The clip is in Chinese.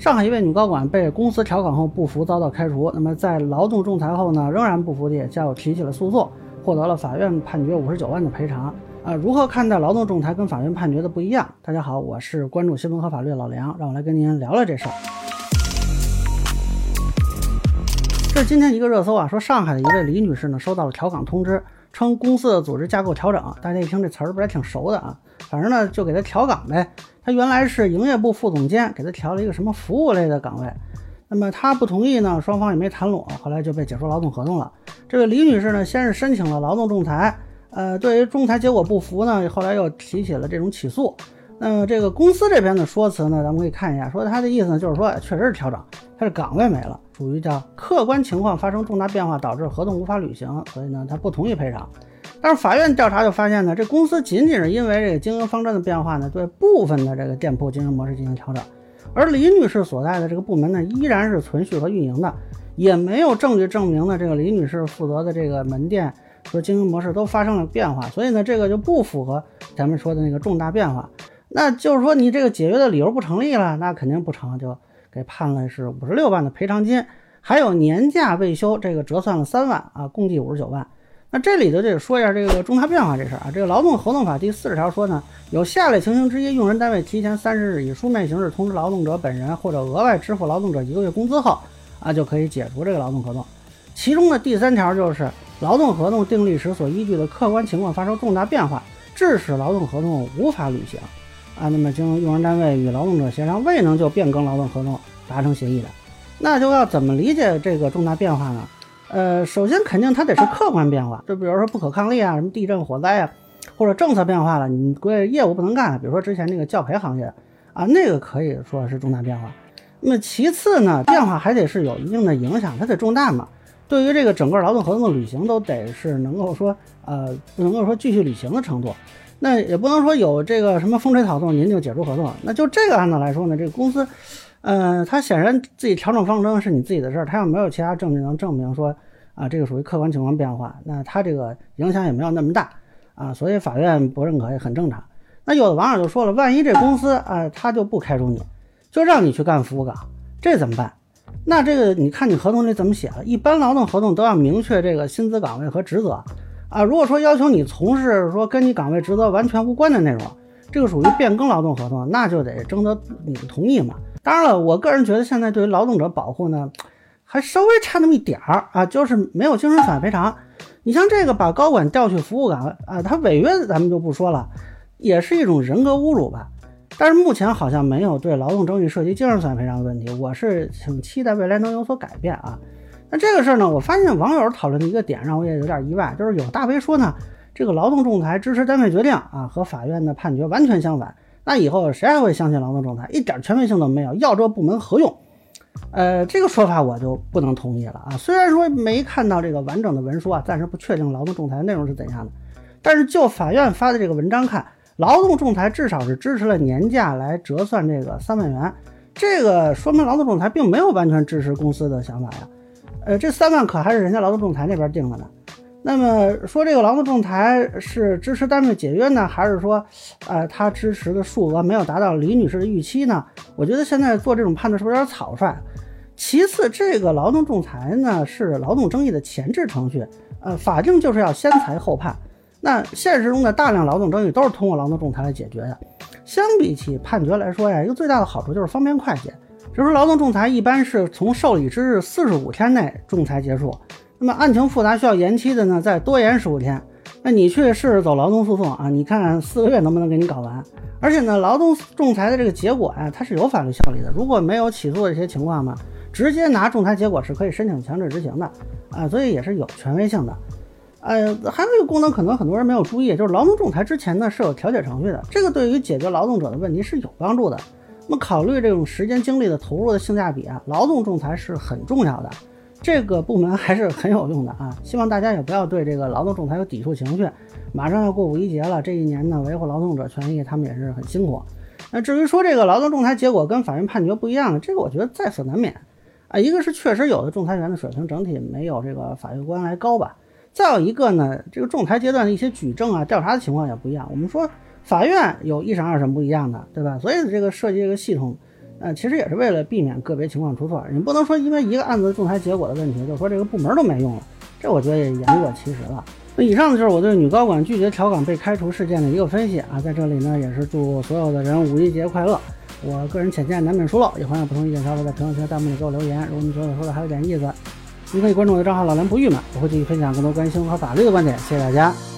上海一位女高管被公司调岗后不服，遭到开除。那么在劳动仲裁后呢，仍然不服气，就提起了诉讼，获得了法院判决五十九万的赔偿。啊，如何看待劳动仲裁跟法院判决的不一样？大家好，我是关注新闻和法律的老梁，让我来跟您聊聊这事儿。这是今天一个热搜啊，说上海的一位李女士呢收到了调岗通知，称公司的组织架构调整。大家一听这词儿，不是挺熟的啊？反正呢，就给他调岗呗。他原来是营业部副总监，给他调了一个什么服务类的岗位。那么他不同意呢，双方也没谈拢，后来就被解除劳动合同了。这位李女士呢，先是申请了劳动仲裁，呃，对于仲裁结果不服呢，后来又提起了这种起诉。那么这个公司这边的说辞呢，咱们可以看一下，说他的意思呢，就是说确实是调整，他的岗位没了，属于叫客观情况发生重大变化，导致合同无法履行，所以呢，他不同意赔偿。但是法院调查就发现呢，这公司仅仅是因为这个经营方针的变化呢，对部分的这个店铺经营模式进行调整，而李女士所在的这个部门呢，依然是存续和运营的，也没有证据证明呢，这个李女士负责的这个门店和经营模式都发生了变化，所以呢，这个就不符合咱们说的那个重大变化，那就是说你这个解约的理由不成立了，那肯定不成，就给判了是五十六万的赔偿金，还有年假未休，这个折算了三万啊，共计五十九万。那这里头就得说一下这个重大变化这事儿啊。这个劳动合同法第四十条说呢，有下列情形之一，用人单位提前三十日以书面形式通知劳动者本人，或者额外支付劳动者一个月工资后，啊就可以解除这个劳动合同。其中的第三条就是劳动合同订立时所依据的客观情况发生重大变化，致使劳动合同无法履行，啊，那么经用人单位与劳动者协商未能就变更劳动合同达成协议的，那就要怎么理解这个重大变化呢？呃，首先肯定它得是客观变化，就比如说不可抗力啊，什么地震、火灾啊，或者政策变化了，你归业务不能干了。比如说之前那个教培行业啊，那个可以说是重大变化。那么其次呢，变化还得是有一定的影响，它得重大嘛。对于这个整个劳动合同的履行，都得是能够说呃，能够说继续履行的程度。那也不能说有这个什么风吹草动您就解除合同。那就这个案子来说呢，这个公司。嗯，他显然自己调整方针是你自己的事儿，他要没有其他证据能证明说啊，这个属于客观情况变化，那他这个影响也没有那么大啊，所以法院不认可也很正常。那有的网友就说了，万一这公司啊，他就不开除你，就让你去干服务岗，这怎么办？那这个你看你合同里怎么写了？一般劳动合同都要明确这个薪资岗位和职责啊。如果说要求你从事说跟你岗位职责完全无关的内容，这个属于变更劳动合同，那就得征得你的同意嘛。当然了，我个人觉得现在对于劳动者保护呢，还稍微差那么一点儿啊，就是没有精神损害赔偿。你像这个把高管调去服务岗位啊，他违约咱们就不说了，也是一种人格侮辱吧。但是目前好像没有对劳动争议涉及精神损害赔偿的问题，我是挺期待未来能有所改变啊。那这个事儿呢，我发现网友讨论的一个点让我也有点意外，就是有大 V 说呢，这个劳动仲裁支持单位决定啊，和法院的判决完全相反。那以后谁还会相信劳动仲裁？一点权威性都没有，要这部门何用？呃，这个说法我就不能同意了啊。虽然说没看到这个完整的文书啊，暂时不确定劳动仲裁内容是怎样的，但是就法院发的这个文章看，劳动仲裁至少是支持了年假来折算这个三万元，这个说明劳动仲裁并没有完全支持公司的想法呀。呃，这三万可还是人家劳动仲裁那边定的呢。那么说这个劳动仲裁是支持单位解约呢，还是说，呃，他支持的数额没有达到李女士的预期呢？我觉得现在做这种判断是不是有点草率？其次，这个劳动仲裁呢是劳动争议的前置程序，呃，法定就是要先裁后判。那现实中的大量劳动争议都是通过劳动仲裁来解决的。相比起判决来说呀，一个最大的好处就是方便快捷。比如说劳动仲裁一般是从受理之日四十五天内仲裁结束。那么案情复杂需要延期的呢，再多延十五天。那你去试试走劳动诉讼啊，你看四个月能不能给你搞完？而且呢，劳动仲裁的这个结果呀，它是有法律效力的。如果没有起诉的这些情况嘛，直接拿仲裁结果是可以申请强制执行的啊，所以也是有权威性的。呃，还有一个功能，可能很多人没有注意，就是劳动仲裁之前呢是有调解程序的，这个对于解决劳动者的问题是有帮助的。那么考虑这种时间精力的投入的性价比啊，劳动仲裁是很重要的。这个部门还是很有用的啊！希望大家也不要对这个劳动仲裁有抵触情绪。马上要过五一节了，这一年呢，维护劳动者权益，他们也是很辛苦。那至于说这个劳动仲裁结果跟法院判决不一样的，这个我觉得在所难免啊。一个是确实有的仲裁员的水平整体没有这个法院官来高吧，再有一个呢，这个仲裁阶段的一些举证啊、调查的情况也不一样。我们说法院有一审、二审不一样的，对吧？所以这个设计这个系统。呃，其实也是为了避免个别情况出错。你不能说因为一个案子仲裁结果的问题，就说这个部门都没用了，这我觉得也言过其实了。那以上就是我对女高管拒绝调岗被开除事件的一个分析啊，在这里呢也是祝所有的人五一节快乐。我个人浅见难免疏漏，也欢迎不同意见小伙伴在评论区、弹幕里给我留言。如果你觉得我说的还有点意思，您可以关注我的账号老梁不郁闷，我会继续分享更多关于新闻和法律的观点。谢谢大家。